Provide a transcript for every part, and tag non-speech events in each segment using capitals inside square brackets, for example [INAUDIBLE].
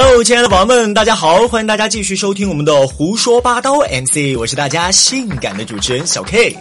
Hello，亲爱的宝宝们，大家好！欢迎大家继续收听我们的胡说八道 MC，我是大家性感的主持人小 K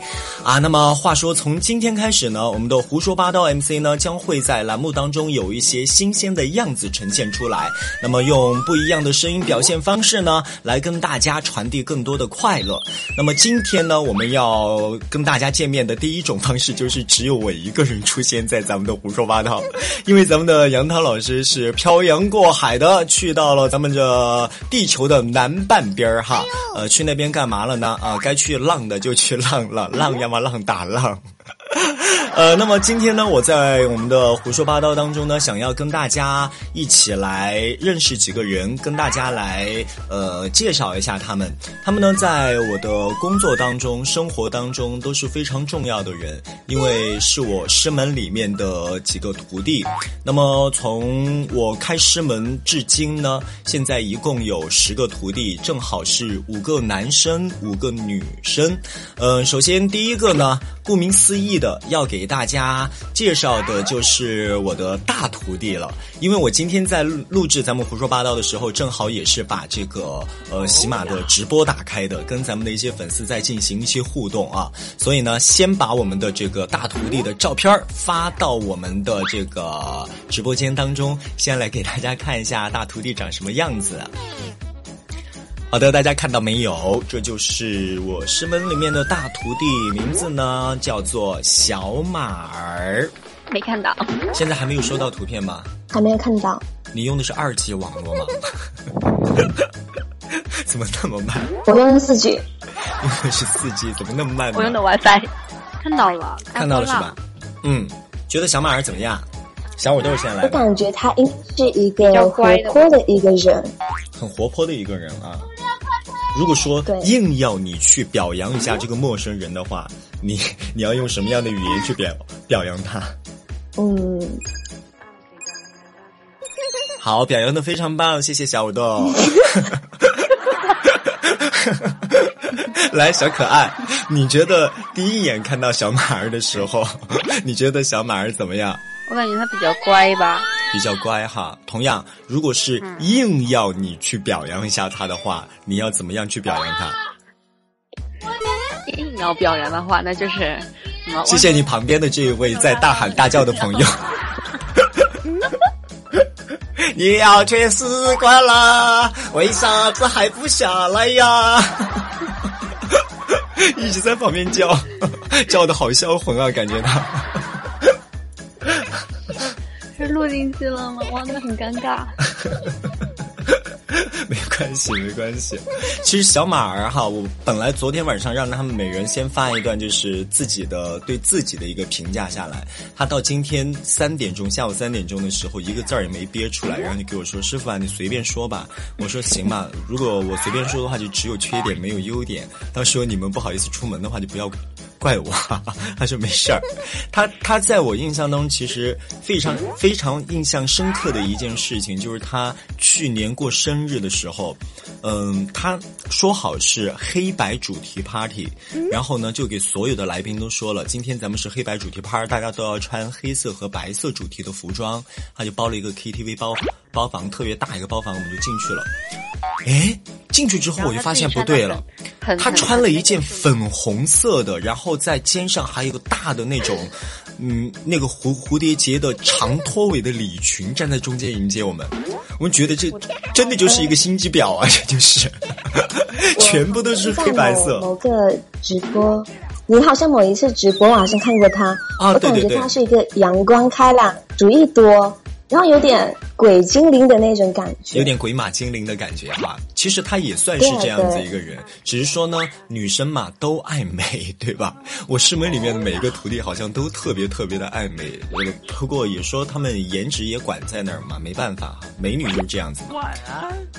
啊。那么话说，从今天开始呢，我们的胡说八道 MC 呢将会在栏目当中有一些新鲜的样子呈现出来。那么用不一样的声音表现方式呢，来跟大家传递更多的快乐。那么今天呢，我们要跟大家见面的第一种方式就是只有我一个人出现在咱们的胡说八道，因为咱们的杨涛老师是漂洋过海的。去到了咱们这地球的南半边儿哈，呃，去那边干嘛了呢？啊，该去浪的就去浪了，浪呀嘛浪打浪。[LAUGHS] 呃，那么今天呢，我在我们的胡说八道当中呢，想要跟大家一起来认识几个人，跟大家来呃介绍一下他们。他们呢，在我的工作当中、生活当中都是非常重要的人，因为是我师门里面的几个徒弟。那么从我开师门至今呢，现在一共有十个徒弟，正好是五个男生，五个女生。嗯，首先第一个呢，顾名思义的要给。大家介绍的就是我的大徒弟了，因为我今天在录制咱们胡说八道的时候，正好也是把这个呃喜马的直播打开的，跟咱们的一些粉丝在进行一些互动啊，所以呢，先把我们的这个大徒弟的照片发到我们的这个直播间当中，先来给大家看一下大徒弟长什么样子。好的，大家看到没有？这就是我师门里面的大徒弟，名字呢叫做小马儿。没看到。现在还没有收到图片吗？还没有看到。你用的是二 G 网络吗？[LAUGHS] 怎么那么慢？我用的四 G。用的是四 G，怎么那么慢？我用的 WiFi。看到了，看到了是吧？嗯，觉得小马儿怎么样？小五豆先来。我感觉他应是一个活泼的一个人。很活泼的一个人啊。如果说硬要你去表扬一下这个陌生人的话，你 [LAUGHS] 你要用什么样的语言去表表扬他？嗯，好，表扬的非常棒，谢谢小五豆。[LAUGHS] 来，小可爱，你觉得第一眼看到小马儿的时候，[LAUGHS] 你觉得小马儿怎么样？我感觉他比较乖吧。比较乖哈。同样，如果是硬要你去表扬一下他的话，你要怎么样去表扬他？硬要表扬的话，那就是谢谢你旁边的这一位在大喊大叫的朋友。[LAUGHS] 你要去死光啦，为啥子还不下来呀？[LAUGHS] 一直在旁边叫，[LAUGHS] 叫的好销魂啊，感觉他。录进去了吗？哇，那很尴尬。[LAUGHS] 没关系，没关系。其实小马儿哈，我本来昨天晚上让他们每人先发一段，就是自己的对自己的一个评价下来。他到今天三点钟，下午三点钟的时候，一个字儿也没憋出来，然后就给我说：“师傅啊，你随便说吧。”我说：“行吧，如果我随便说的话，就只有缺点没有优点。到时候你们不好意思出门的话，就不要。”怪我，[LAUGHS] 他说没事儿。他他在我印象当中，其实非常非常印象深刻的一件事情，就是他去年过生日的时候，嗯，他说好是黑白主题 party，然后呢，就给所有的来宾都说了，今天咱们是黑白主题 party，大家都要穿黑色和白色主题的服装。他就包了一个 KTV 包包房，特别大一个包房，我们就进去了。哎，进去之后我就发现不对了。他穿了一件粉红色的，然后在肩上还有一个大的那种，嗯，那个蝴蝴蝶结的长拖尾的礼裙，站在中间迎接我们。我们觉得这真的就是一个心机婊啊！这就是，[LAUGHS] 全部都是黑白色。某个直播，你好像某一次直播，我好像看过他。啊，我感觉他是一个阳光开朗、主意多。然后有点鬼精灵的那种感觉，有点鬼马精灵的感觉哈。其实他也算是这样子一个人，只是说呢，女生嘛都爱美，对吧？我师门里面的每一个徒弟好像都特别特别的爱美，不过也说他们颜值也管在那儿嘛，没办法，美女就是这样子。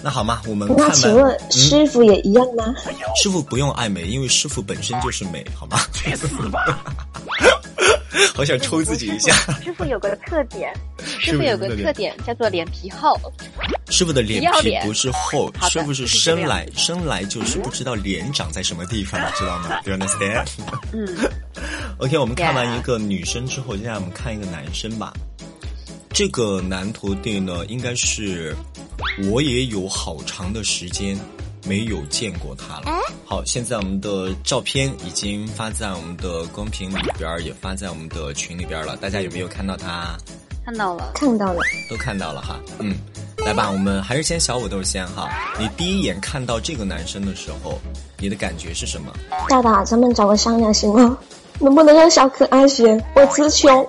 那好嘛，我们那请问师傅也一样吗？师傅不用爱美，因为师傅本身就是美，好吗？去死吧！[LAUGHS] 好想抽自己一下。师傅有个特点，[LAUGHS] 师傅有个特点叫做脸皮厚。师傅的脸皮不是厚，师傅是生来生来就是不知道脸长在什么地方，知道吗？Do you understand？嗯。[LAUGHS] OK，我们看完一个女生之后，接下来我们看一个男生吧。这个男徒弟呢，应该是我也有好长的时间。没有见过他了。好，现在我们的照片已经发在我们的公屏里边儿，也发在我们的群里边了。大家有没有看到他？看到了，看到了，都看到了哈。嗯，来吧，我们还是先小五豆先哈。你第一眼看到这个男生的时候，你的感觉是什么？大大，咱们找个商量行吗？能不能让小可爱选？我词穷。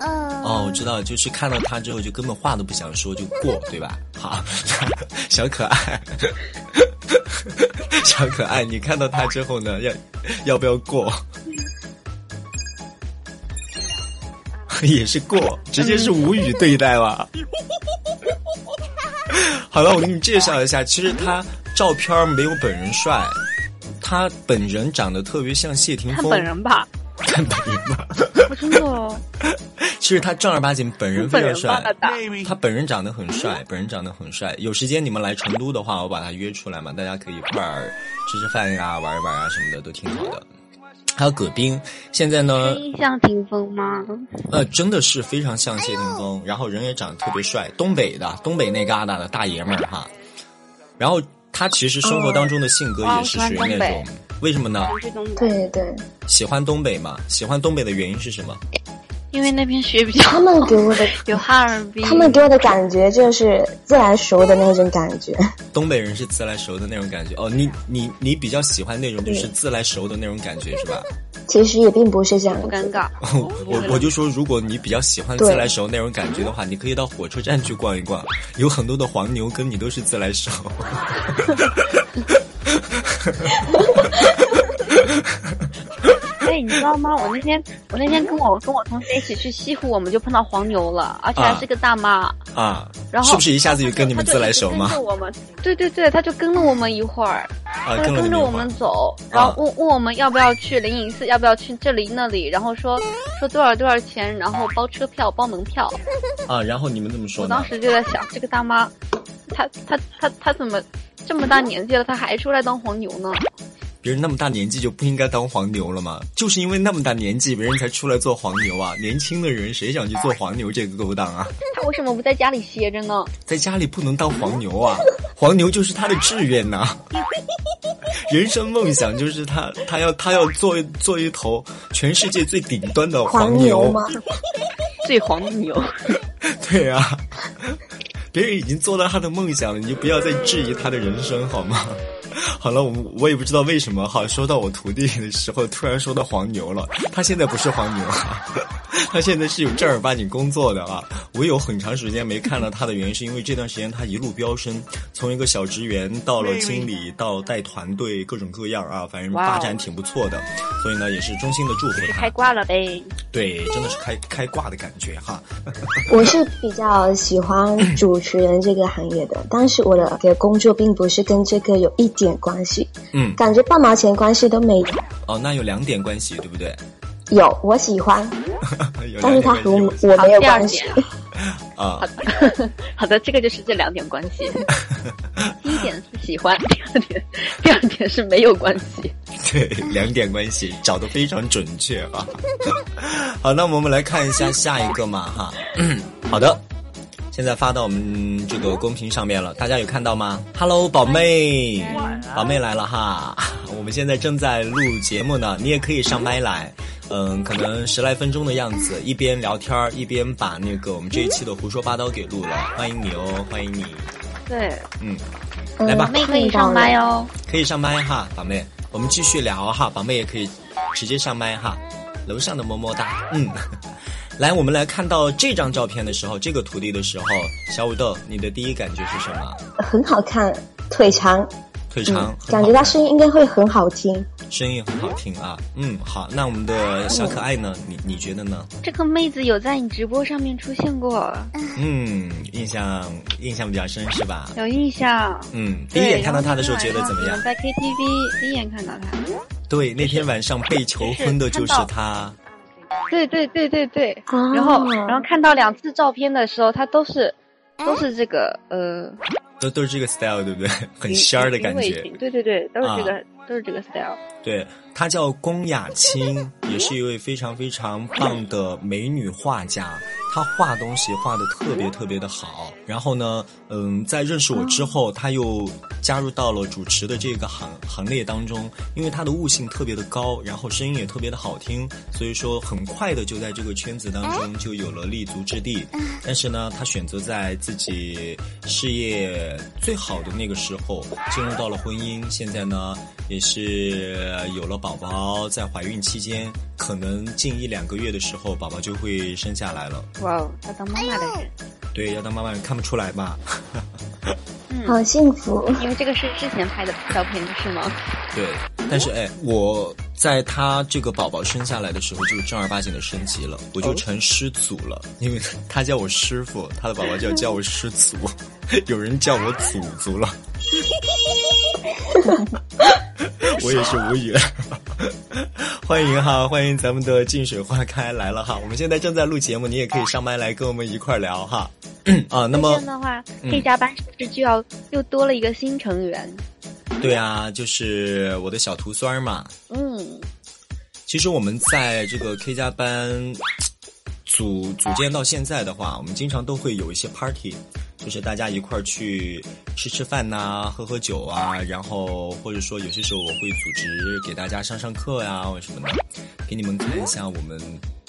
哦，我知道，就是看到他之后就根本话都不想说就过，对吧？好，[LAUGHS] 小可爱。小可爱，你看到他之后呢，要要不要过？[LAUGHS] 也是过，直接是无语对待吧。[LAUGHS] 好了，我给你介绍一下，其实他照片没有本人帅，他本人长得特别像谢霆锋。看本人吧，看本人吧。真的哦。其实他正儿八经本人非常帅，他本人长得很帅，本人长得很帅。有时间你们来成都的话，我把他约出来嘛，大家可以一块儿吃吃饭呀、玩一玩啊什么的，都挺好的。还有葛冰，现在呢？像霆锋吗？呃，真的是非常像谢霆锋，然后人也长得特别帅，东北的，东北那旮瘩的大爷们儿哈。然后他其实生活当中的性格也是属于那种，为什么呢？对对，喜欢东北嘛？喜欢东北的原因是什么？因为那边雪比较，他们给我的 [LAUGHS] 有哈尔滨，他们给我的感觉就是自来熟的那种感觉。东北人是自来熟的那种感觉哦，你你你比较喜欢那种就是自来熟的那种感觉是吧？其实也并不是这样，不尴尬。我我就说，如果你比较喜欢自来熟那种感觉的话，你可以到火车站去逛一逛，有很多的黄牛跟你都是自来熟。[LAUGHS] 哎，你知道吗？我那天我那天跟我跟我同学一起去西湖，我们就碰到黄牛了，而且还是个大妈啊。然后是不是一下子就跟你们自来熟吗？我们对对对，他就跟了我们一会儿，他就跟着我们走，然后问问我们要不要去灵隐寺，要不要去这里那里，然后说说多少多少钱，然后包车票包门票。啊，然后你们怎么说？我当时就在想，这个大妈，她她她她怎么这么大年纪了，她还出来当黄牛呢？别人那么大年纪就不应该当黄牛了吗？就是因为那么大年纪，别人才出来做黄牛啊！年轻的人谁想去做黄牛这个勾当啊？他为什么不在家里歇着呢？在家里不能当黄牛啊！黄牛就是他的志愿呐，[LAUGHS] 人生梦想就是他，他要他要做做一头全世界最顶端的黄牛吗？[LAUGHS] 最黄牛，[LAUGHS] 对啊，别人已经做到他的梦想了，你就不要再质疑他的人生好吗？[LAUGHS] 好了，我我也不知道为什么，好说到我徒弟的时候，突然说到黄牛了。他现在不是黄牛，[LAUGHS] 他现在是有正儿八经工作的啊。我有很长时间没看到他的原因，是因为这段时间他一路飙升，从一个小职员到了经理，到带团队，各种各样啊，反正发展挺不错的。所以呢，也是衷心的祝福他。开挂了呗？对，真的是开开挂的感觉哈。[LAUGHS] 我是比较喜欢主持人这个行业的，但是我的工作并不是跟这个有一点关系。嗯，感觉半毛钱关系都没有。哦，那有两点关系，对不对？有，我喜欢，[LAUGHS] 但是他和我我没有关系。[LAUGHS] 啊，好的，[LAUGHS] 好的，这个就是这两点关系。第一点是喜欢，第二点，第二点是没有关系。对，两点关系找的非常准确啊。好，那我们来看一下下一个嘛哈。[CLEARS THROAT] 好的。现在发到我们这个公屏上面了，大家有看到吗？Hello，宝妹，宝妹来了哈！[LAUGHS] 我们现在正在录节目呢，你也可以上麦来，嗯，可能十来分钟的样子，一边聊天一边把那个我们这一期的胡说八道给录了，欢迎你哦，欢迎你。对，嗯，来吧，宝妹可以上麦哦，可以上麦哈，宝妹，我们继续聊哈，宝妹也可以直接上麦哈，楼上的么么哒，嗯。来，我们来看到这张照片的时候，这个徒弟的时候，小五豆，你的第一感觉是什么？很好看，腿长。腿长，感觉他声音应该会很好听，声音很好听啊。嗯，好，那我们的小可爱呢？你你觉得呢？这个妹子有在你直播上面出现过？嗯，印象印象比较深是吧？有印象。嗯，第一眼看到她的时候觉得怎么样？在 KTV 第一眼看到她。对，那天晚上被求婚的就是她。对对对对对。然后然后看到两次照片的时候，他都是都是这个呃。都都是这个 style，对不对？很仙儿的感觉。对对对，都是这个，都是这个 style。对，她叫龚雅青，也是一位非常非常棒的美女画家。他画东西画的特别特别的好，然后呢，嗯，在认识我之后，他又加入到了主持的这个行行列当中，因为他的悟性特别的高，然后声音也特别的好听，所以说很快的就在这个圈子当中就有了立足之地。但是呢，他选择在自己事业最好的那个时候进入到了婚姻，现在呢也是有了宝宝，在怀孕期间，可能近一两个月的时候，宝宝就会生下来了。哇哦，要当妈妈的人，对，要当妈妈人看不出来吧？嗯，好幸福，因为这个是之前拍的照片，是吗？对，但是哎，我在他这个宝宝生下来的时候，就正儿八经的升级了，我就成师祖了，因为他叫我师傅，他的宝宝就要叫我师祖，有人叫我祖祖了。[LAUGHS] [LAUGHS] 我也是无语了，[LAUGHS] 欢迎哈，欢迎咱们的静水花开来了哈，我们现在正在录节目，你也可以上麦来跟我们一块儿聊哈。啊，那么这样的话，K 加班是不是就要又多了一个新成员？对啊，就是我的小徒孙儿嘛。嗯，其实我们在这个 K 加班组组建到现在的话，我们经常都会有一些 party。就是大家一块儿去吃吃饭呐，喝喝酒啊，然后或者说有些时候我会组织给大家上上课呀，或者什么的，给你们看一下我们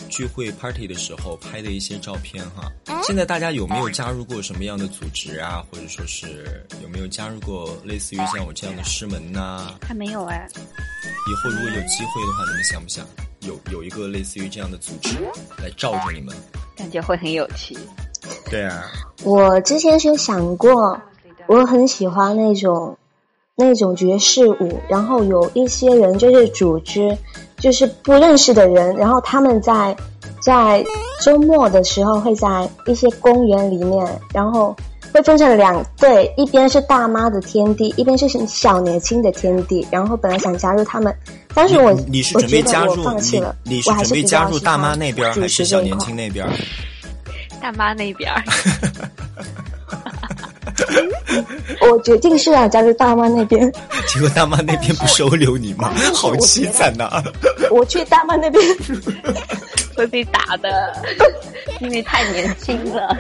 聚会 party 的时候拍的一些照片哈。现在大家有没有加入过什么样的组织啊？或者说是有没有加入过类似于像我这样的师门呐？还没有哎。以后如果有机会的话，你们想不想有有一个类似于这样的组织来罩着你们？感觉会很有趣。对啊，我之前是有想过，我很喜欢那种那种爵士舞，然后有一些人就是组织，就是不认识的人，然后他们在在周末的时候会在一些公园里面，然后会分成两队，一边是大妈的天地，一边是小年轻的天地。然后本来想加入他们，但是我你是准备加入你你是准备加入大妈那边还是小年轻那边？[LAUGHS] 大妈那边儿，[LAUGHS] 我决定是要加入大妈那边。[LAUGHS] 结果大妈那边不收留你吗？好凄惨呐！我去大妈那边会被打的，因为太年轻了。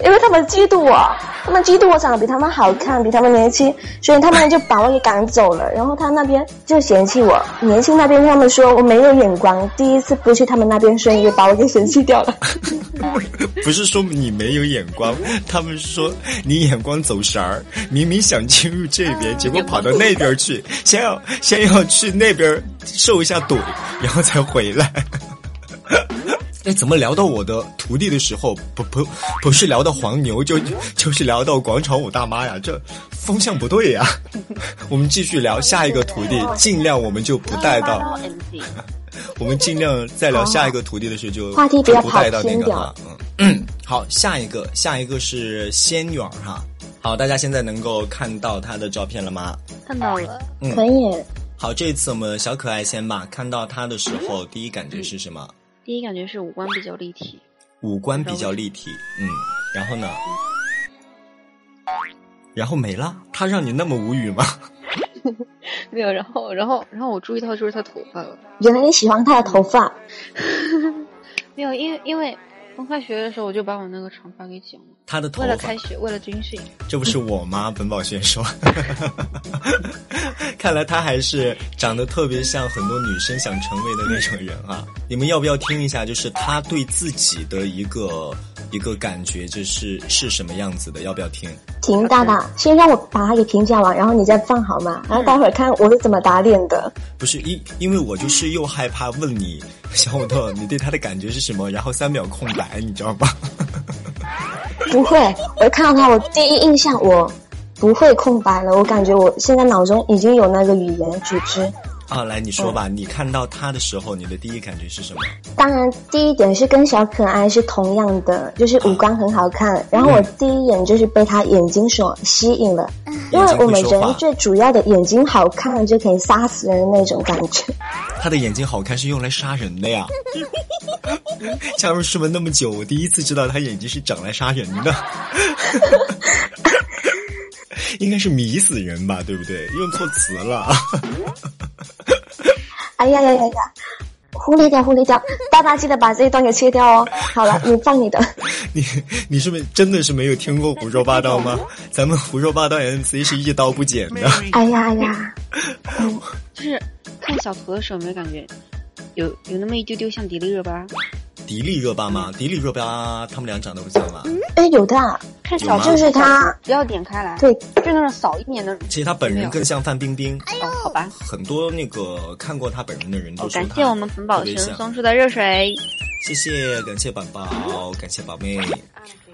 因为他们嫉妒我，他们嫉妒我长得比他们好看，比他们年轻，所以他们就把我给赶走了。然后他那边就嫌弃我年轻，那边他们说我没有眼光，第一次不去他们那边，所以把我给嫌弃掉了。不是说你没有眼光，他们说你眼光走神儿，明明想进入这边，结果跑到那边去，先要先要去那边受一下怼，然后才回来。[LAUGHS] 哎，怎么聊到我的徒弟的时候，不不不是聊到黄牛，就就是聊到广场舞大妈呀？这风向不对呀。[LAUGHS] 我们继续聊下一个徒弟，尽量我们就不带到。[LAUGHS] 我们尽量在聊下一个徒弟的时候就话题不要带到那个嗯，好，下一个，下一个是仙女儿哈。好，大家现在能够看到她的照片了吗？看到了，嗯，可以。好，这次我们小可爱先吧。看到她的时候，第一感觉是什么？第一感觉是五官比较立体。五官比较立体，嗯，然后呢？然后没了？他让你那么无语吗？[LAUGHS] 没有，然后，然后，然后我注意到就是他头发了。原来你喜欢他的头发？[LAUGHS] 没有，因为因为刚开学的时候，我就把我那个长发给剪了。他的头为了开学，为了军训。[LAUGHS] 这不是我吗？[LAUGHS] 本宝轩说。看来他还是长得特别像很多女生想成为的那种人啊！你们要不要听一下？就是他对自己的一个一个感觉，就是是什么样子的？要不要听？停，大大，先让我把它给评价完，然后你再放好吗？然后待会儿看我是怎么打脸的。不是因因为我就是又害怕问你，小虎豆，你对他的感觉是什么？然后三秒空白，你知道吧？[LAUGHS] 不会，我看到他，我第一印象我不会空白了。我感觉我现在脑中已经有那个语言组织。啊，来你说吧，你看到他的时候，你的第一感觉是什么？当然，第一点是跟小可爱是同样的，就是五官很好看。然后我第一眼就是被他眼睛所吸引了，因为我们人最主要的眼睛好看就可以杀死人的那种感觉。他的眼睛好看是用来杀人的呀！加入师门那么久，我第一次知道他眼睛是长来杀人的。应该是迷死人吧，对不对？用错词了。哎呀呀呀呀！忽略掉，忽略掉，大大记得把这一段给切掉哦。好了，你放你的。[LAUGHS] 你你是不是真的是没有听过胡说八道吗？咱们胡说八道 MC 是一刀不剪的。哎呀哎呀，[LAUGHS] 就是看小图的时候，没有感觉有有那么一丢丢像迪丽热巴。迪丽热巴吗？迪丽热巴他们俩长得不像吗？哎，有的，看小就是他，不要点开来，对，就那种扫一眼的。其实他本人更像范冰冰。哦，好吧。很多那个看过他本人的人都说感谢我们冯宝生送出的热水。谢谢，感谢宝宝，感谢宝妹。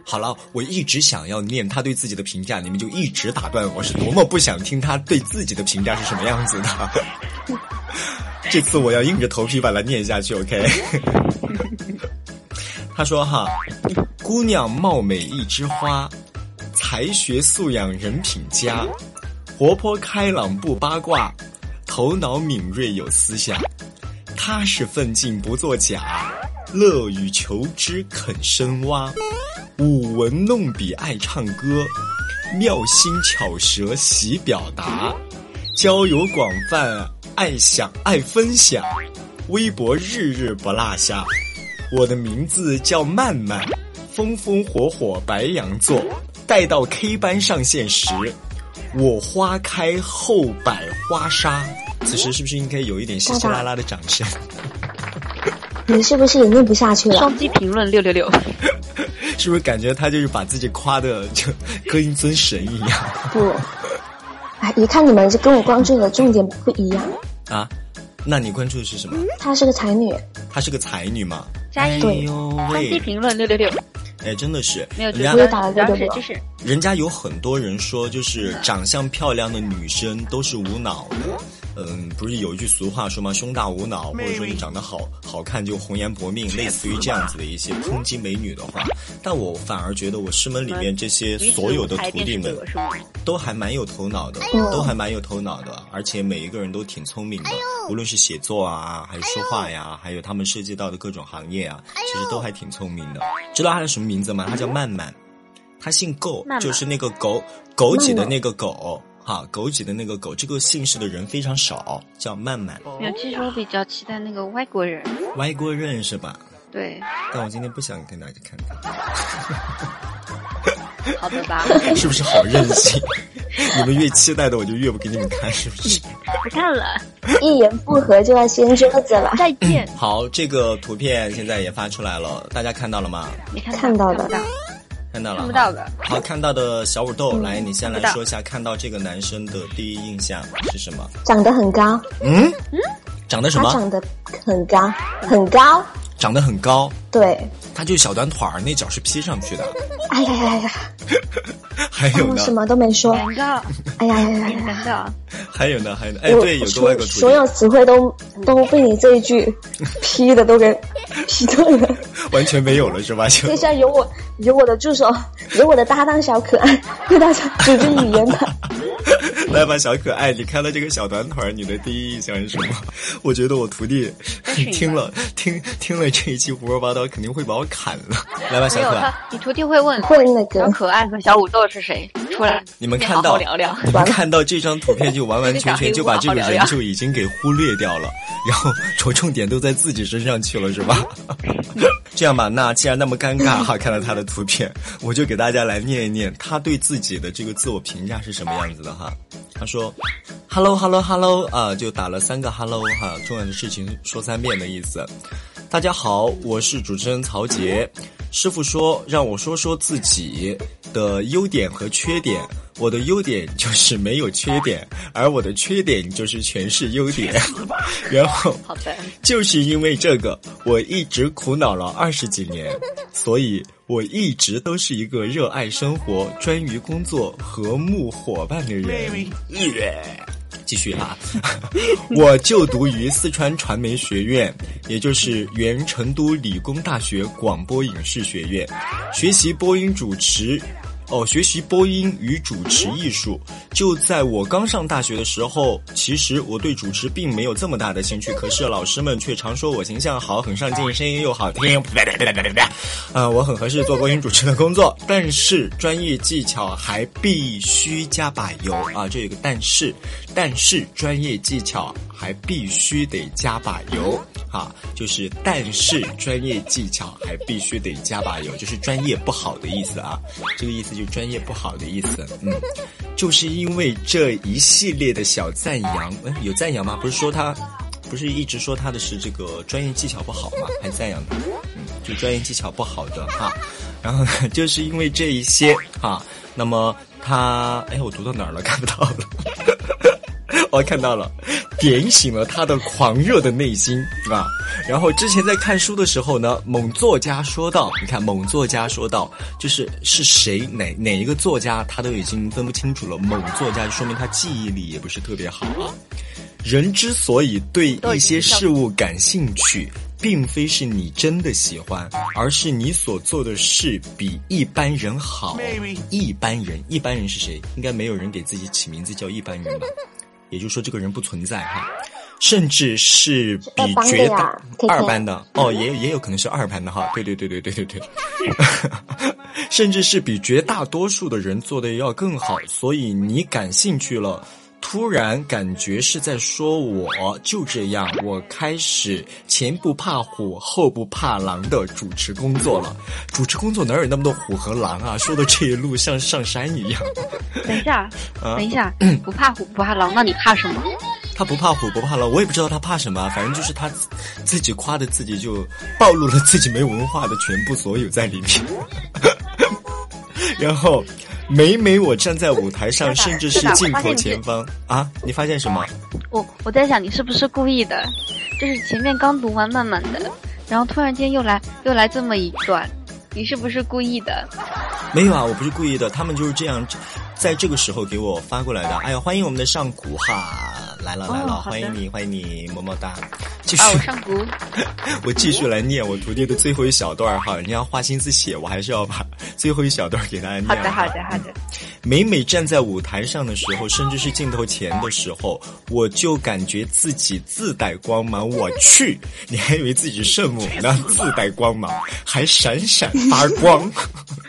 好了，我一直想要念他对自己的评价，你们就一直打断我，是多么不想听他对自己的评价是什么样子的。[LAUGHS] 这次我要硬着头皮把它念下去，OK。[LAUGHS] 他说：“哈，姑娘貌美一枝花，才学素养人品佳，活泼开朗不八卦，头脑敏锐有思想，踏实奋进不作假，乐于求知肯深挖，舞文弄笔爱唱歌，妙心巧舌喜表达，交友广泛。”爱想爱分享，微博日日不落下。我的名字叫曼曼，风风火火白羊座。待到 K 班上线时，我花开后百花杀。此时是不是应该有一点稀稀拉拉的掌声？你是不是也念不下去了？双击评论六六六。是不是感觉他就是把自己夸的就跟一尊神一样？不。哎，一看你们就跟我关注的重点不一样啊！那你关注的是什么？她是个才女。她是个才女吗？加一，双击评论六六六。哎，真的是，没有，人家打了六六六。人家有很多人说，就是长相漂亮的女生都是无脑的。嗯，不是有一句俗话说吗？胸大无脑，或者说你长得好好看就红颜薄命，类似于这样子的一些抨击美女的话。但我反而觉得我师门里面这些所有的徒弟们，都还蛮有头脑的，都还蛮有头脑的，而且每一个人都挺聪明的。无论是写作啊，还是说话呀，还有他们涉及到的各种行业啊，其实都还挺聪明的。知道他叫什么名字吗？他叫曼曼，他姓够，就是那个枸枸杞的那个枸。哈，枸杞的那个枸，这个姓氏的人非常少，叫曼曼。没有，其实我比较期待那个外国人。外国人是吧？对。但我今天不想跟大家看他。[LAUGHS] 好的吧？[LAUGHS] 是不是好任性？[LAUGHS] 你们越期待的，我就越不给你们看，是不是？不看了，一言不合就要掀桌子了。再见。好，这个图片现在也发出来了，大家看到了吗？没看看到的。看到了，看不到的。好，看到的小五豆，来，你先来说一下，看到这个男生的第一印象是什么？长得很高。嗯嗯，长得什么？长得很高，很高。长得很高。对。他就小短腿儿，那脚是劈上去的。哎呀呀呀！[LAUGHS] 还有呢？什么都没说。尴尬。哎呀呀呀呀！尴尬。[LAUGHS] 还有呢？还有呢？哎，对，有个外国所有词汇都都被你这一句 [LAUGHS] 批的都给批断了。完全没有了是吧？接下来由我，有我的助手，有我的搭档小可爱为大家组织语言的。[LAUGHS] 来吧，小可爱，你看到这个小短腿，你的第一印象是什么？我觉得我徒弟听了听听了这一期胡说八道，肯定会把我砍了。来吧，小可爱，你徒弟会问会那个小可爱和小五豆是谁？出来，你们看到聊聊。你们看到这张图片就就完完全全就把这个人就已经给忽略掉了，然后着重点都在自己身上去了，是吧？[LAUGHS] 这样吧，那既然那么尴尬哈，看到他的图片，我就给大家来念一念他对自己的这个自我评价是什么样子的哈。他说：“Hello Hello Hello 啊，就打了三个 Hello 哈，重要的事情说三遍的意思。大家好，我是主持人曹杰。师傅说让我说说自己的优点和缺点。”我的优点就是没有缺点，而我的缺点就是全是优点。然后，[LAUGHS] 好的，就是因为这个，我一直苦恼了二十几年，所以我一直都是一个热爱生活、专于工作、和睦伙伴的人。继续哈，[LAUGHS] 我就读于四川传媒学院，也就是原成都理工大学广播影视学院，学习播音主持。哦，学习播音与主持艺术。就在我刚上大学的时候，其实我对主持并没有这么大的兴趣，可是老师们却常说我形象好，很上镜，声音又好听。啊，[LAUGHS] 我很合适做播音主持的工作，但是专业技巧还必须加把油啊！这有个但是，但是专业技巧还必须得加把油。哈，就是但是专业技巧还必须得加把油，就是专业不好的意思啊，这个意思就专业不好的意思，嗯，就是因为这一系列的小赞扬，嗯，有赞扬吗？不是说他，不是一直说他的是这个专业技巧不好吗？还赞扬他，嗯，就专业技巧不好的哈，然后呢，就是因为这一些哈，那么他，哎，我读到哪儿了？看不到了。[LAUGHS] 我看到了，点醒了他的狂热的内心啊！然后之前在看书的时候呢，某作家说到，你看某作家说到，就是是谁哪哪一个作家，他都已经分不清楚了。某作家就说明他记忆力也不是特别好啊。人之所以对一些事物感兴趣，并非是你真的喜欢，而是你所做的事比一般人好。一般人，一般人是谁？应该没有人给自己起名字叫一般人吧？也就是说，这个人不存在哈，甚至是比绝大二班的哦，也也有可能是二班的哈。对对对对对对对，[LAUGHS] 甚至是比绝大多数的人做的要更好，所以你感兴趣了。突然感觉是在说我就这样，我开始前不怕虎后不怕狼的主持工作了。主持工作哪有那么多虎和狼啊？说的这一路像上山一样。[LAUGHS] 等一下，等一下，不怕虎不怕狼，那你怕什么？他不怕虎不怕狼，我也不知道他怕什么，反正就是他自己夸的自己就暴露了自己没文化的全部所有在里面。[LAUGHS] 然后。每每我站在舞台上，甚至是镜头前方啊，你发现什么？我我在想，你是不是故意的？就是前面刚读完慢慢的，然后突然间又来又来这么一段，你是不是故意的？没有啊，我不是故意的，他们就是这样，在这个时候给我发过来的。哎呀，欢迎我们的上古哈。来了来了，欢迎你欢迎你，么么哒！继续，[LAUGHS] 我继续来念我徒弟的最后一小段哈，你要花心思写，我还是要把最后一小段给大家念。好的好的好的。每每站在舞台上的时候，甚至是镜头前的时候，我就感觉自己自带光芒。我去，[LAUGHS] 你还以为自己是圣母呢？[LAUGHS] 自带光芒，还闪闪发光。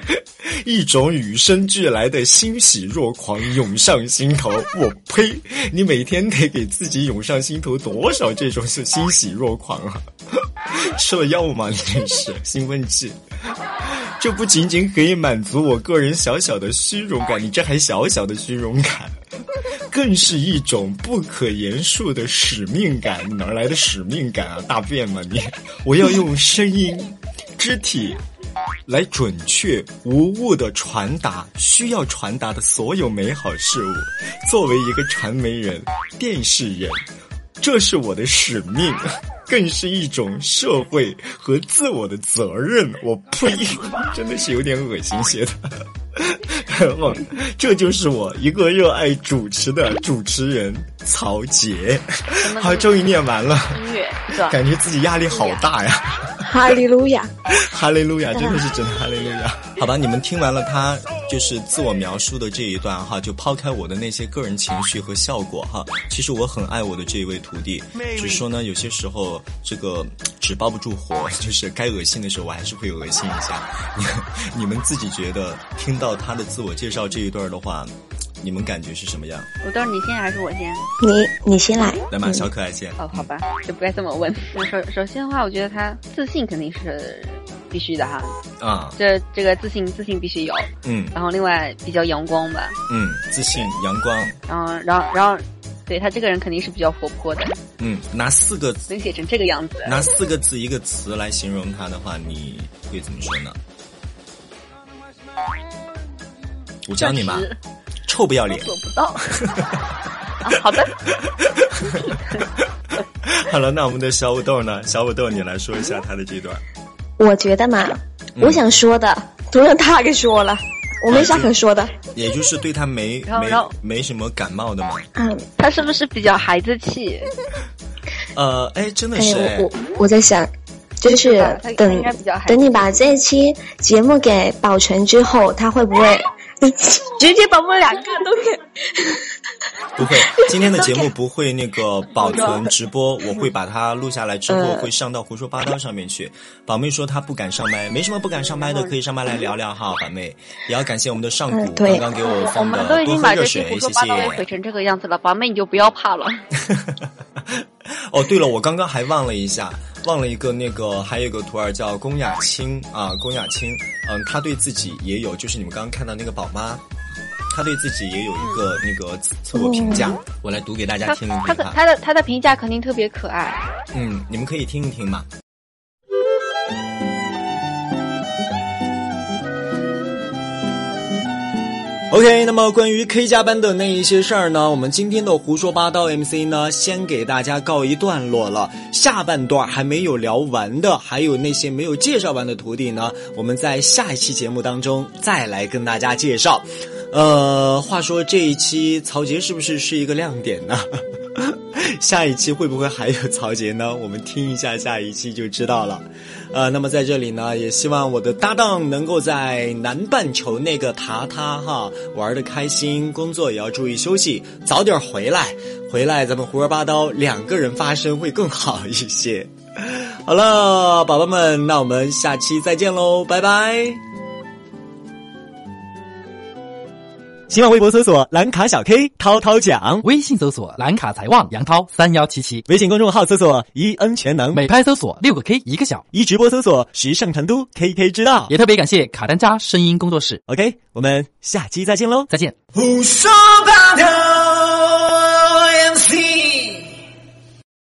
[LAUGHS] 一种与生俱来的欣喜若狂涌上心头，我呸！你每天得给自己涌上心头多少这种是欣喜若狂啊？[LAUGHS] 吃了药吗？你真是兴奋剂！这不仅仅可以满足我个人小小的虚荣感，你这还小小的虚荣感，更是一种不可言述的使命感。哪来的使命感啊？大便吗你？我要用声音、肢体。来准确无误的传达需要传达的所有美好事物。作为一个传媒人、电视人，这是我的使命，更是一种社会和自我的责任。我呸，真的是有点恶心写的。[LAUGHS] 这就是我一个热爱主持的主持人曹杰。好，终于念完了。音乐，感觉自己压力好大呀。哈利路亚，[LAUGHS] 哈利路亚，[LAUGHS] 真的是真的哈利路亚。好吧，你们听完了他就是自我描述的这一段哈，就抛开我的那些个人情绪和效果哈，其实我很爱我的这一位徒弟，只是说呢，有些时候这个纸包不住火，[LAUGHS] 就是该恶心的时候我还是会恶心一下。你你们自己觉得听到他的自我介绍这一段的话？你们感觉是什么样？我到时候你先还是我先？你你先来。来嘛，小可爱先。哦，好吧，就不该这么问。首首先的话，我觉得他自信肯定是必须的哈。啊。这这个自信自信必须有。嗯。然后另外比较阳光吧。嗯，自信阳光。然后然后然后，对他这个人肯定是比较活泼的。嗯，拿四个能写成这个样子。拿四个字一个词来形容他的话，你会怎么说呢？我教你嘛，[LAUGHS] 臭不要脸，做不到。[LAUGHS] 好的。[LAUGHS] 好了，那我们的小五豆呢？小五豆，你来说一下他的这段。我觉得嘛，我想说的都让他给说了，我没啥可说的。也就是对他没没没什么感冒的嘛。嗯，他是不是比较孩子气？[LAUGHS] 呃，哎，真的是。我我在想。就是等等你把这一期节目给保存之后，他会不会 [LAUGHS] 直接把我们两个都给？不会，[LAUGHS] 今天的节目不会那个保存直播，我会把它录下来之后会上到胡说八道上面去。宝妹说她不敢上麦，没什么不敢上麦的，可以上麦来聊聊哈，宝妹。也要感谢我们的上古刚刚给我放的多喝热水，谢谢。毁成这个样子了，宝妹你就不要怕了。[LAUGHS] 哦，对了，我刚刚还忘了一下。忘了一个那个，还有一个徒儿叫龚雅青啊，龚雅青，嗯，他对自己也有，就是你们刚刚看到那个宝妈，他对自己也有一个那个自我评价，我来读给大家听一听。他的他的他的评价肯定特别可爱。嗯，你们可以听一听嘛。OK，那么关于 K 加班的那一些事儿呢，我们今天的胡说八道 MC 呢，先给大家告一段落了。下半段还没有聊完的，还有那些没有介绍完的徒弟呢，我们在下一期节目当中再来跟大家介绍。呃，话说这一期曹杰是不是是一个亮点呢？下一期会不会还有曹杰呢？我们听一下下一期就知道了。呃，那么在这里呢，也希望我的搭档能够在南半球那个塔塔哈玩的开心，工作也要注意休息，早点回来。回来咱们胡说八道两个人发声会更好一些。好了，宝宝们，那我们下期再见喽，拜拜。新浪微博搜索“蓝卡小 K 涛涛讲”，微信搜索“蓝卡财旺杨涛三幺七七”，微信公众号搜索“一 N 全能”，美拍搜索“六个 K 一个小”，一直播搜索“时尚成都 KK 知道”。也特别感谢卡丹扎声音工作室。OK，我们下期再见喽，再见。胡说八道 MC。